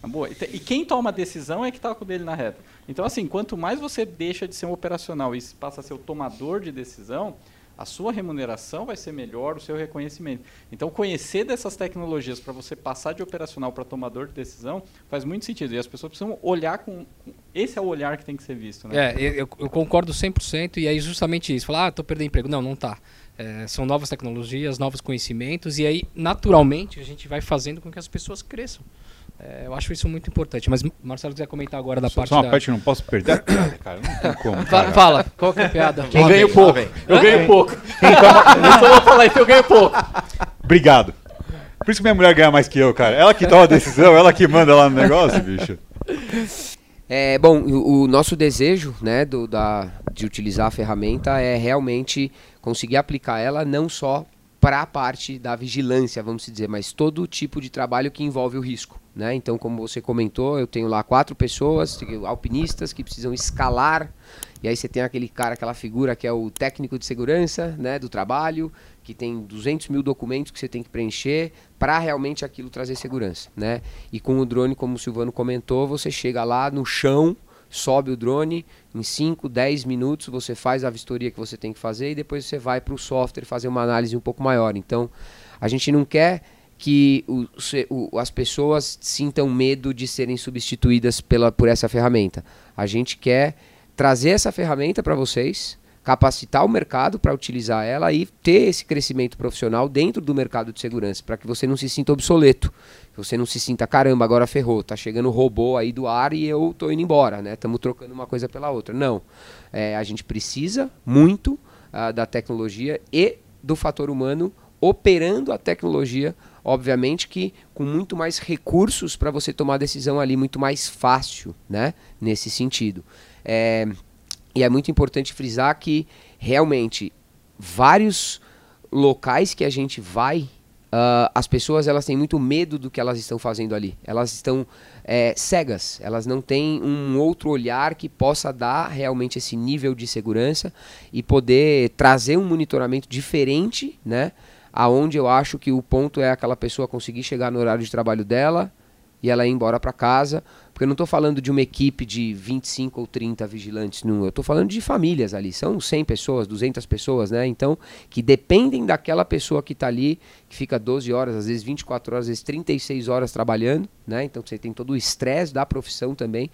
Tá boa? E quem toma a decisão é que está com o dele na reta. Então, assim, quanto mais você deixa de ser um operacional e passa a ser o tomador de decisão, a sua remuneração vai ser melhor, o seu reconhecimento. Então, conhecer dessas tecnologias para você passar de operacional para tomador de decisão faz muito sentido. E as pessoas precisam olhar com. Esse é o olhar que tem que ser visto. Né? É, eu, eu- concordo 100% e aí justamente isso. Falar, ah, tô perdendo emprego. Não, não tá. É, são novas tecnologias, novos conhecimentos e aí, naturalmente, a gente vai fazendo com que as pessoas cresçam. É, eu acho isso muito importante. Mas Marcelo quiser comentar agora da Só, parte só uma da... parte que não posso perder a piada, cara. Não tem como. Cara. Fala, qual que é a piada? Eu Lá ganho pouco. Eu ganho pouco. eu só vou falar isso, eu ganho pouco. Obrigado. Por isso que minha mulher ganha mais que eu, cara. Ela que toma a decisão, ela que manda lá no negócio, bicho. É, bom, o, o nosso desejo né, do, da, de utilizar a ferramenta é realmente conseguir aplicar ela não só para a parte da vigilância, vamos dizer, mas todo tipo de trabalho que envolve o risco. Né? Então, como você comentou, eu tenho lá quatro pessoas, alpinistas que precisam escalar, e aí você tem aquele cara, aquela figura que é o técnico de segurança né, do trabalho, que tem 200 mil documentos que você tem que preencher para realmente aquilo trazer segurança. Né? E com o drone, como o Silvano comentou, você chega lá no chão, sobe o drone, em 5, 10 minutos você faz a vistoria que você tem que fazer e depois você vai para o software fazer uma análise um pouco maior. Então, a gente não quer que o, o, as pessoas sintam medo de serem substituídas pela, por essa ferramenta. A gente quer trazer essa ferramenta para vocês, capacitar o mercado para utilizar ela e ter esse crescimento profissional dentro do mercado de segurança, para que você não se sinta obsoleto, que você não se sinta, caramba, agora ferrou, tá chegando robô aí do ar e eu tô indo embora, né? Estamos trocando uma coisa pela outra. Não. É, a gente precisa muito uh, da tecnologia e do fator humano operando a tecnologia obviamente que com muito mais recursos para você tomar decisão ali, muito mais fácil, né? Nesse sentido. É, e é muito importante frisar que realmente vários locais que a gente vai, uh, as pessoas elas têm muito medo do que elas estão fazendo ali. Elas estão é, cegas, elas não têm um outro olhar que possa dar realmente esse nível de segurança e poder trazer um monitoramento diferente, né? aonde eu acho que o ponto é aquela pessoa conseguir chegar no horário de trabalho dela e ela ir embora para casa, porque eu não estou falando de uma equipe de 25 ou 30 vigilantes, não, eu estou falando de famílias ali, são 100 pessoas, 200 pessoas, né? Então, que dependem daquela pessoa que está ali, que fica 12 horas, às vezes 24 horas, às vezes 36 horas trabalhando, né? Então, você tem todo o estresse da profissão também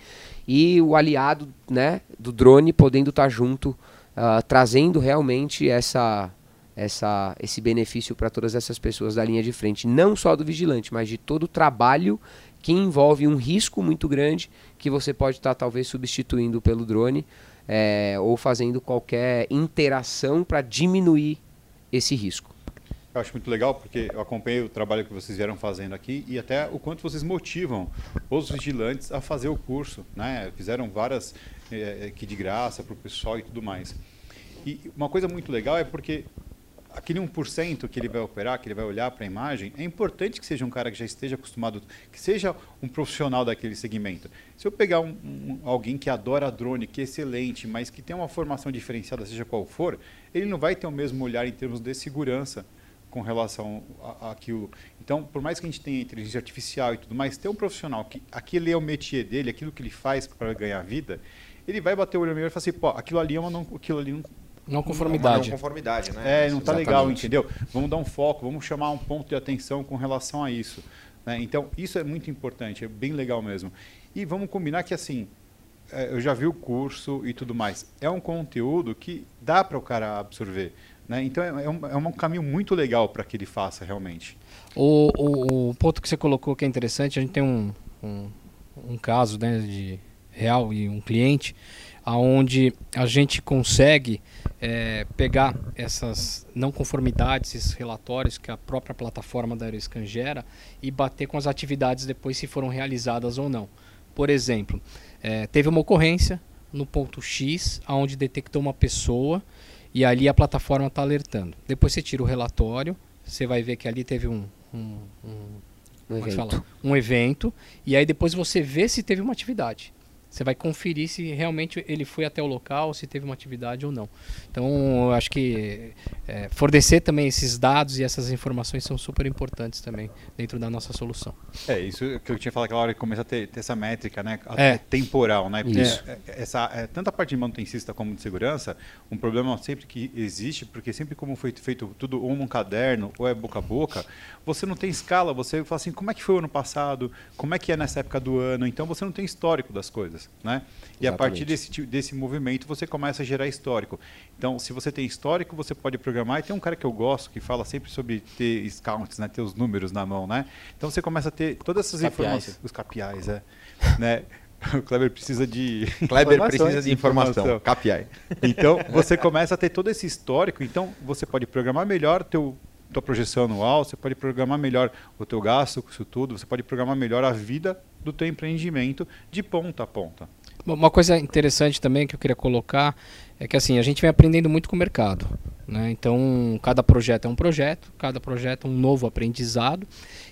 e o aliado, né, do drone podendo estar tá junto, uh, trazendo realmente essa essa, esse benefício para todas essas pessoas da linha de frente, não só do vigilante, mas de todo o trabalho que envolve um risco muito grande que você pode estar tá, talvez substituindo pelo drone é, ou fazendo qualquer interação para diminuir esse risco. Eu acho muito legal porque eu acompanhei o trabalho que vocês vieram fazendo aqui e até o quanto vocês motivam os vigilantes a fazer o curso, né? Fizeram várias é, aqui de graça para o pessoal e tudo mais. E uma coisa muito legal é porque aquele 1% que ele vai operar, que ele vai olhar para a imagem, é importante que seja um cara que já esteja acostumado, que seja um profissional daquele segmento. Se eu pegar um, um, alguém que adora drone, que é excelente, mas que tem uma formação diferenciada, seja qual for, ele não vai ter o mesmo olhar em termos de segurança com relação àquilo. Então, por mais que a gente tenha inteligência artificial e tudo mais, ter um profissional que aquele é o métier dele, aquilo que ele faz para ganhar vida, ele vai bater o olho melhor e falar assim, pô, aquilo ali, uma não, aquilo ali não, não conformidade. Não conformidade, né? É, não está legal, entendeu? Vamos dar um foco, vamos chamar um ponto de atenção com relação a isso. Né? Então, isso é muito importante, é bem legal mesmo. E vamos combinar que, assim, é, eu já vi o curso e tudo mais. É um conteúdo que dá para o cara absorver. Né? Então, é, é, um, é um caminho muito legal para que ele faça realmente. O, o, o, ponto que você colocou que é interessante, a gente tem um, um, um caso né, de real e um cliente aonde a gente consegue é, pegar essas não conformidades, esses relatórios que a própria plataforma da Aeroscan gera e bater com as atividades depois se foram realizadas ou não. Por exemplo, é, teve uma ocorrência no ponto X, onde detectou uma pessoa e ali a plataforma está alertando. Depois você tira o relatório, você vai ver que ali teve um, um, um, um evento. um evento, e aí depois você vê se teve uma atividade. Você vai conferir se realmente ele foi até o local, se teve uma atividade ou não. Então, eu acho que é, fornecer também esses dados e essas informações são super importantes também dentro da nossa solução. É, isso que eu tinha falado aquela hora que começa a ter, ter essa métrica né, é. temporal. Né? Porque isso. É, é, essa, é, tanto a parte de manutencista como de segurança, um problema sempre que existe, porque sempre como foi feito tudo ou num caderno ou é boca a boca, você não tem escala, você fala assim, como é que foi o ano passado, como é que é nessa época do ano, então você não tem histórico das coisas coisas. Né? E a partir desse, desse movimento você começa a gerar histórico. Então, se você tem histórico, você pode programar. E tem um cara que eu gosto que fala sempre sobre ter counts, né? ter os números na mão. Né? Então você começa a ter todas essas informações. Os capiais, é. né? O Kleber precisa de. Kleber precisa de informação. informação. KPI. Então, você começa a ter todo esse histórico. Então, você pode programar melhor teu tua projeção anual, você pode programar melhor o teu gasto com isso tudo, você pode programar melhor a vida do teu empreendimento de ponta a ponta. Uma coisa interessante também que eu queria colocar é que assim a gente vem aprendendo muito com o mercado. Né? Então, cada projeto é um projeto, cada projeto é um novo aprendizado.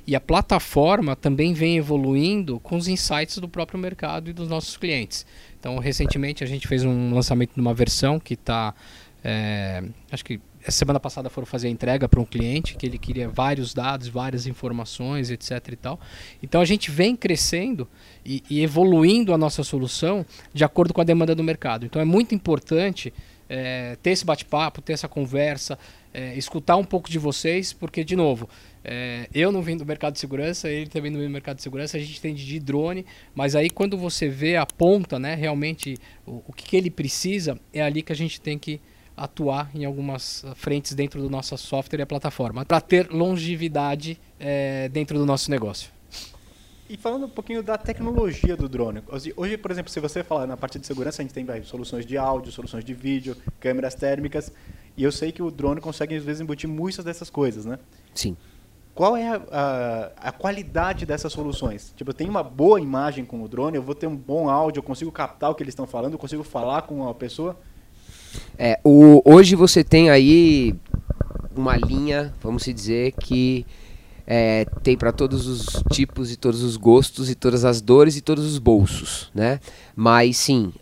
E a plataforma também vem evoluindo com os insights do próprio mercado e dos nossos clientes. Então, recentemente a gente fez um lançamento de uma versão que está. É, acho que essa semana passada foram fazer a entrega para um cliente que ele queria vários dados, várias informações, etc. e tal. Então a gente vem crescendo e, e evoluindo a nossa solução de acordo com a demanda do mercado. Então é muito importante é, ter esse bate-papo, ter essa conversa, é, escutar um pouco de vocês, porque, de novo, é, eu não vim do mercado de segurança, ele também não vem do mercado de segurança, a gente tem de drone, mas aí quando você vê a ponta, né, realmente o, o que, que ele precisa, é ali que a gente tem que atuar em algumas frentes dentro do nosso software e plataforma, para ter longevidade é, dentro do nosso negócio. E falando um pouquinho da tecnologia do drone. Hoje, por exemplo, se você falar na parte de segurança, a gente tem vai, soluções de áudio, soluções de vídeo, câmeras térmicas. E eu sei que o drone consegue, às vezes, embutir muitas dessas coisas, né? Sim. Qual é a, a, a, qualidade dessas soluções? Tipo, eu tenho uma boa imagem com o drone, eu vou ter um bom áudio, eu consigo captar o que eles estão falando, eu consigo falar com a pessoa? É, o, hoje você tem aí uma linha, vamos dizer, que é, tem para todos os tipos e todos os gostos e todas as dores e todos os bolsos, né? Mas sim,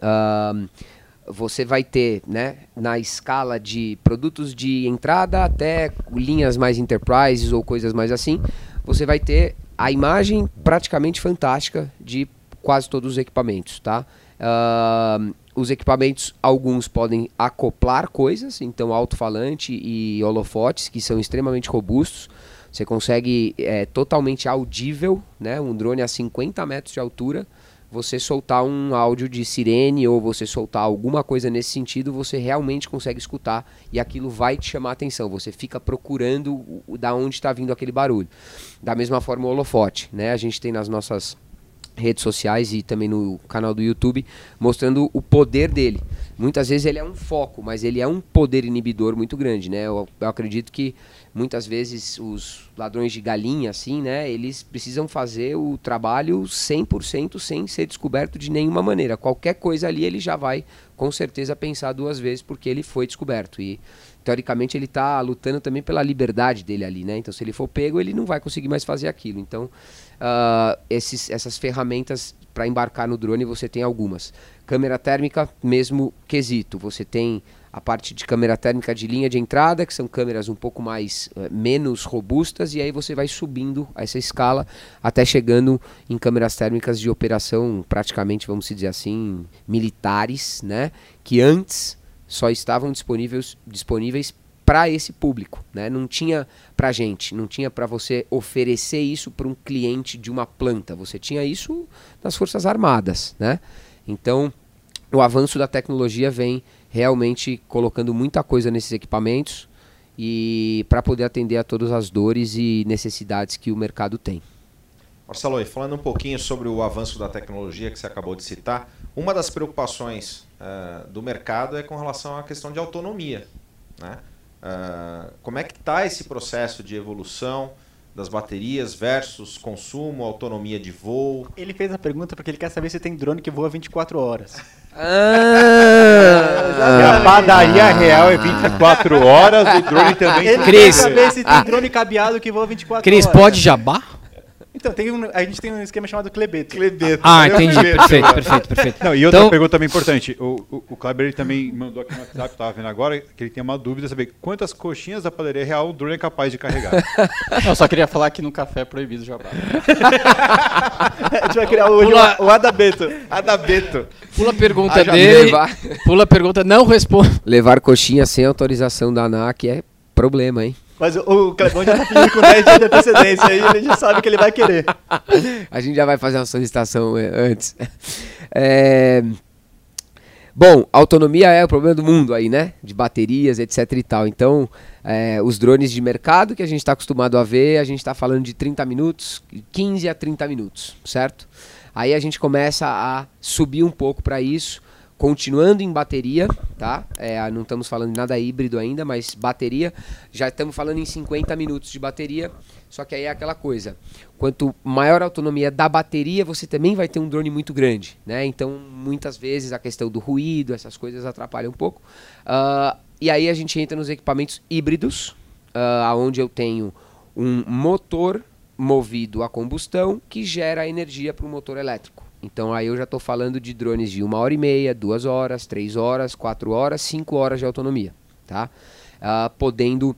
você vai ter, né, na escala de produtos de entrada até linhas mais enterprises ou coisas mais assim, você vai ter a imagem praticamente fantástica de quase todos os equipamentos, tá? Uh, os equipamentos, alguns podem acoplar coisas, então alto-falante e holofotes, que são extremamente robustos. Você consegue, é, totalmente audível, né, um drone a 50 metros de altura, você soltar um áudio de sirene ou você soltar alguma coisa nesse sentido, você realmente consegue escutar e aquilo vai te chamar a atenção. Você fica procurando da onde está vindo aquele barulho. Da mesma forma o holofote, né? A gente tem nas nossas redes sociais e também no canal do YouTube, mostrando o poder dele. Muitas vezes ele é um foco, mas ele é um poder inibidor muito grande, né? Eu, eu acredito que muitas vezes os ladrões de galinha, assim, né? Eles precisam fazer o trabalho 100% sem ser descoberto de nenhuma maneira. Qualquer coisa ali ele já vai, com certeza, pensar duas vezes porque ele foi descoberto. E teoricamente ele está lutando também pela liberdade dele ali, né? Então se ele for pego, ele não vai conseguir mais fazer aquilo. Então uh, esses, essas ferramentas para embarcar no drone você tem algumas. Câmera térmica, mesmo quesito. Você tem a parte de câmera térmica de linha de entrada, que são câmeras um pouco mais uh, menos robustas, e aí você vai subindo essa escala até chegando em câmeras térmicas de operação, praticamente, vamos dizer assim, militares, né? Que antes só estavam disponíveis, disponíveis para esse público, né? Não tinha para gente, não tinha para você oferecer isso para um cliente de uma planta. Você tinha isso nas forças armadas, né? Então, o avanço da tecnologia vem realmente colocando muita coisa nesses equipamentos e para poder atender a todas as dores e necessidades que o mercado tem. Marcelo, falando um pouquinho sobre o avanço da tecnologia que você acabou de citar, uma das preocupações uh, do mercado é com relação à questão de autonomia. Né? Uh, como é que está esse processo de evolução das baterias versus consumo, autonomia de voo? Ele fez a pergunta porque ele quer saber se tem drone que voa 24 horas. Ah, a padaria real é 24 horas, o drone também. Ele quer saber se tem drone cabeado que voa 24 Cris, horas. pode jabá? Então, tem um, a gente tem um esquema chamado Clebeto. Clebeto. Ah, entendi. perfeito, perfeito, perfeito. Não, e outra então... pergunta também importante. O, o, o Kleber ele também mandou aqui no WhatsApp, estava vendo agora, que ele tem uma dúvida saber quantas coxinhas da padaria real o drone é capaz de carregar. Eu só queria falar que no café é proibido jabá. a gente vai criar o, Pula... o Adabeto. Adabeto. Pula a pergunta dele. Levar... Pula a pergunta, não responde. Levar coxinha sem autorização da ANAC é problema, hein? Mas o, o Clebão já tá pedindo com 10 dias de antecedência aí, ele já sabe que ele vai querer. A gente já vai fazer uma solicitação é, antes. É... Bom, autonomia é o problema do mundo aí, né? De baterias, etc e tal. Então, é, os drones de mercado que a gente está acostumado a ver, a gente está falando de 30 minutos, 15 a 30 minutos, certo? Aí a gente começa a subir um pouco para isso continuando em bateria, tá? É, não estamos falando de nada híbrido ainda, mas bateria, já estamos falando em 50 minutos de bateria. Só que aí é aquela coisa, quanto maior a autonomia da bateria, você também vai ter um drone muito grande, né? Então, muitas vezes a questão do ruído, essas coisas atrapalham um pouco. Uh, e aí a gente entra nos equipamentos híbridos, uh, onde eu tenho um motor movido a combustão que gera energia para o motor elétrico. Então aí eu já estou falando de drones de uma hora e meia, duas horas, três horas, quatro horas, cinco horas de autonomia, tá? Uh, podendo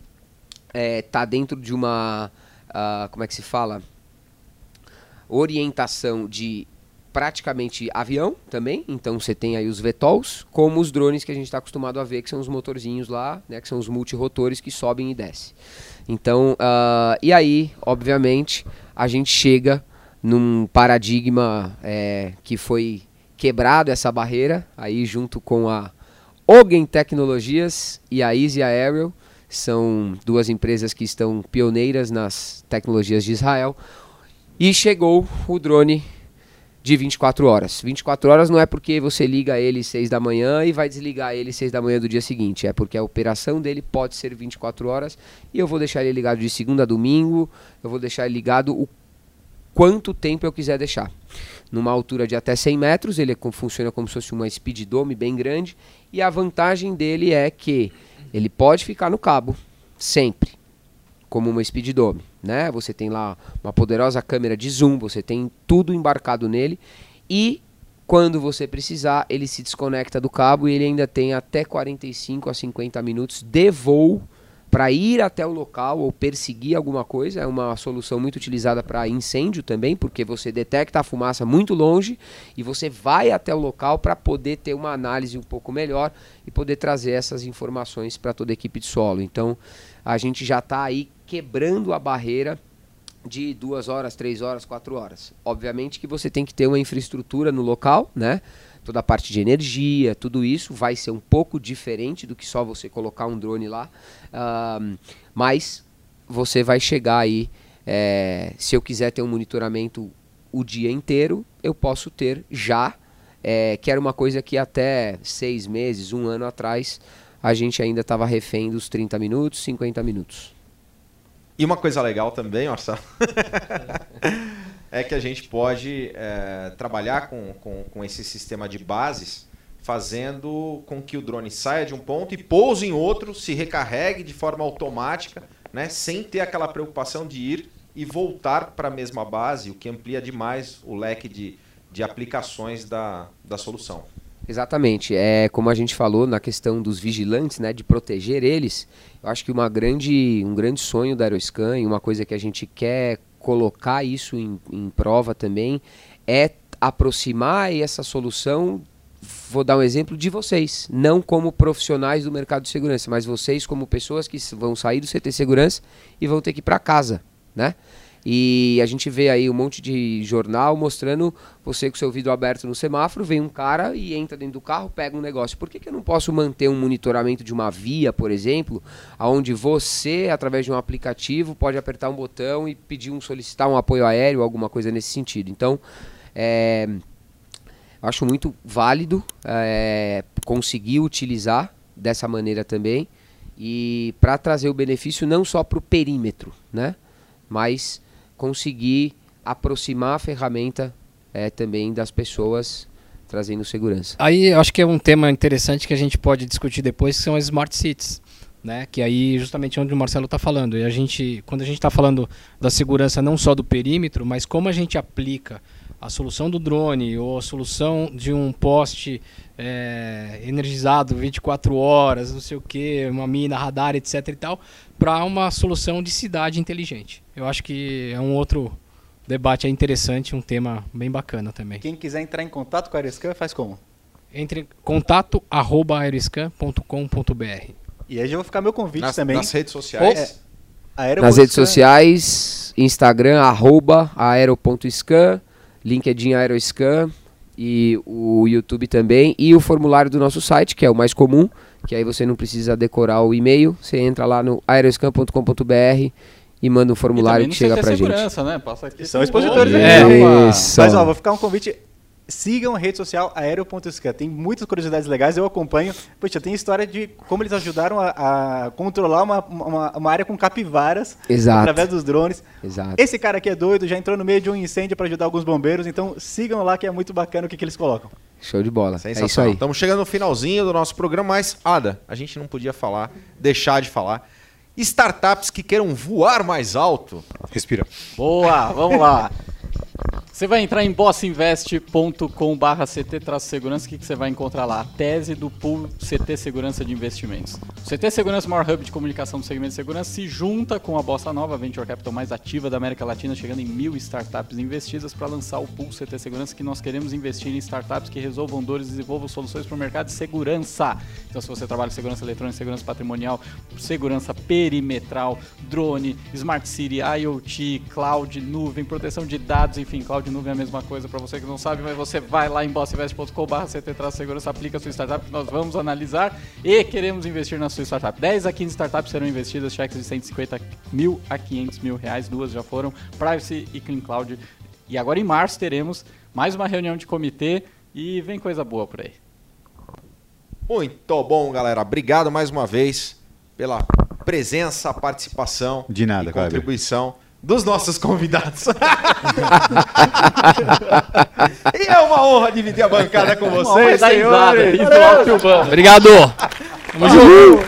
estar é, tá dentro de uma, uh, como é que se fala? Orientação de praticamente avião também, então você tem aí os VTOLs, como os drones que a gente está acostumado a ver, que são os motorzinhos lá, né, que são os multirotores que sobem e descem. Então, uh, e aí, obviamente, a gente chega num paradigma é, que foi quebrado essa barreira, aí junto com a Ogen Tecnologias e a Easy Aerial, são duas empresas que estão pioneiras nas tecnologias de Israel, e chegou o drone de 24 horas. 24 horas não é porque você liga ele 6 da manhã e vai desligar ele 6 da manhã do dia seguinte. É porque a operação dele pode ser 24 horas e eu vou deixar ele ligado de segunda a domingo, eu vou deixar ele ligado o quanto tempo eu quiser deixar. Numa altura de até 100 metros, ele funciona como se fosse uma speed dome bem grande e a vantagem dele é que ele pode ficar no cabo sempre como uma Speed Dome, né? Você tem lá uma poderosa câmera de zoom, você tem tudo embarcado nele e quando você precisar, ele se desconecta do cabo e ele ainda tem até 45 a 50 minutos de voo para ir até o local ou perseguir alguma coisa. É uma solução muito utilizada para incêndio também, porque você detecta a fumaça muito longe e você vai até o local para poder ter uma análise um pouco melhor e poder trazer essas informações para toda a equipe de solo. Então, a gente já está aí quebrando a barreira de duas horas, três horas, quatro horas. Obviamente que você tem que ter uma infraestrutura no local, né? Toda a parte de energia, tudo isso vai ser um pouco diferente do que só você colocar um drone lá, uh, mas você vai chegar aí. É, se eu quiser ter um monitoramento o dia inteiro, eu posso ter já, é, que era uma coisa que até seis meses, um ano atrás, a gente ainda estava refém dos 30 minutos, 50 minutos. E uma coisa legal também, Marcelo, é que a gente pode é, trabalhar com, com, com esse sistema de bases, fazendo com que o drone saia de um ponto e pouse em outro, se recarregue de forma automática, né, sem ter aquela preocupação de ir e voltar para a mesma base, o que amplia demais o leque de, de aplicações da, da solução. Exatamente. É como a gente falou na questão dos vigilantes, né, de proteger eles. Eu acho que uma grande, um grande sonho da Aeroscan e uma coisa que a gente quer colocar isso em, em prova também é aproximar essa solução vou dar um exemplo de vocês, não como profissionais do mercado de segurança, mas vocês como pessoas que vão sair do CT Segurança e vão ter que ir para casa, né? E a gente vê aí um monte de jornal mostrando você com seu vidro aberto no semáforo, vem um cara e entra dentro do carro, pega um negócio. Por que, que eu não posso manter um monitoramento de uma via, por exemplo, onde você, através de um aplicativo, pode apertar um botão e pedir um solicitar um apoio aéreo, alguma coisa nesse sentido. Então, é, acho muito válido é, conseguir utilizar dessa maneira também e para trazer o benefício não só para o perímetro, né? Mas conseguir aproximar a ferramenta é, também das pessoas trazendo segurança. Aí acho que é um tema interessante que a gente pode discutir depois, que são as smart cities. Né? Que aí justamente onde o Marcelo está falando. E a gente, quando a gente está falando da segurança não só do perímetro, mas como a gente aplica a solução do drone ou a solução de um poste é, energizado 24 horas, não sei o que, uma mina, radar, etc e tal, para uma solução de cidade inteligente. Eu acho que é um outro debate interessante, um tema bem bacana também. Quem quiser entrar em contato com a Aeroscan, faz como? Entre em contato arroba aeroscan.com.br E aí já vou ficar meu convite nas, também. Nas redes sociais? É, nas redes sociais, Instagram, arroba aero.scan, LinkedIn Aeroscan e o YouTube também e o formulário do nosso site, que é o mais comum, que aí você não precisa decorar o e-mail, você entra lá no aeroscan.com.br e manda um formulário que chega pra gente. Né? Passa aqui São expositores é, Mas ó, vou ficar um convite sigam a rede social aero.scan. Tem muitas curiosidades legais, eu acompanho. Poxa, tem história de como eles ajudaram a, a controlar uma, uma, uma, área com capivaras Exato. através dos drones. Exato. Esse cara aqui é doido, já entrou no meio de um incêndio para ajudar alguns bombeiros, então sigam lá que é muito bacana o que, que eles colocam. Show de bola. É isso Sensacional. aí. Estamos chegando no finalzinho do nosso programa, mas, Ada, a gente não podia falar, deixar de falar. Startups que queiram voar mais alto. Respira. Boa, vamos lá. Você vai entrar em bossinvest.com.br CT-segurança, o que, que você vai encontrar lá? A tese do pool CT Segurança de Investimentos. O CT Segurança, maior hub de comunicação do segmento de segurança, se junta com a Bossa Nova, a venture capital mais ativa da América Latina, chegando em mil startups investidas para lançar o pool CT Segurança, que nós queremos investir em startups que resolvam dores e desenvolvam soluções para o mercado de segurança. Então, se você trabalha em segurança eletrônica, segurança patrimonial, segurança perimetral, drone, smart city, IoT, cloud, nuvem, proteção de dados, enfim, cloud nuvem é a mesma coisa para você que não sabe, mas você vai lá em bossinvest.com.br, CT segurança, aplica a sua startup que nós vamos analisar e queremos investir na sua startup. 10 a 15 startups serão investidas, cheques de 150 mil a 500 mil reais, duas já foram, Privacy e Clean Cloud. E agora em março teremos mais uma reunião de comitê e vem coisa boa por aí. Muito bom, galera. Obrigado mais uma vez pela presença, participação De nada, e Kleber. Dos nossos convidados. e é uma honra dividir a bancada com vocês, senhores. Obrigado. Tamo junto.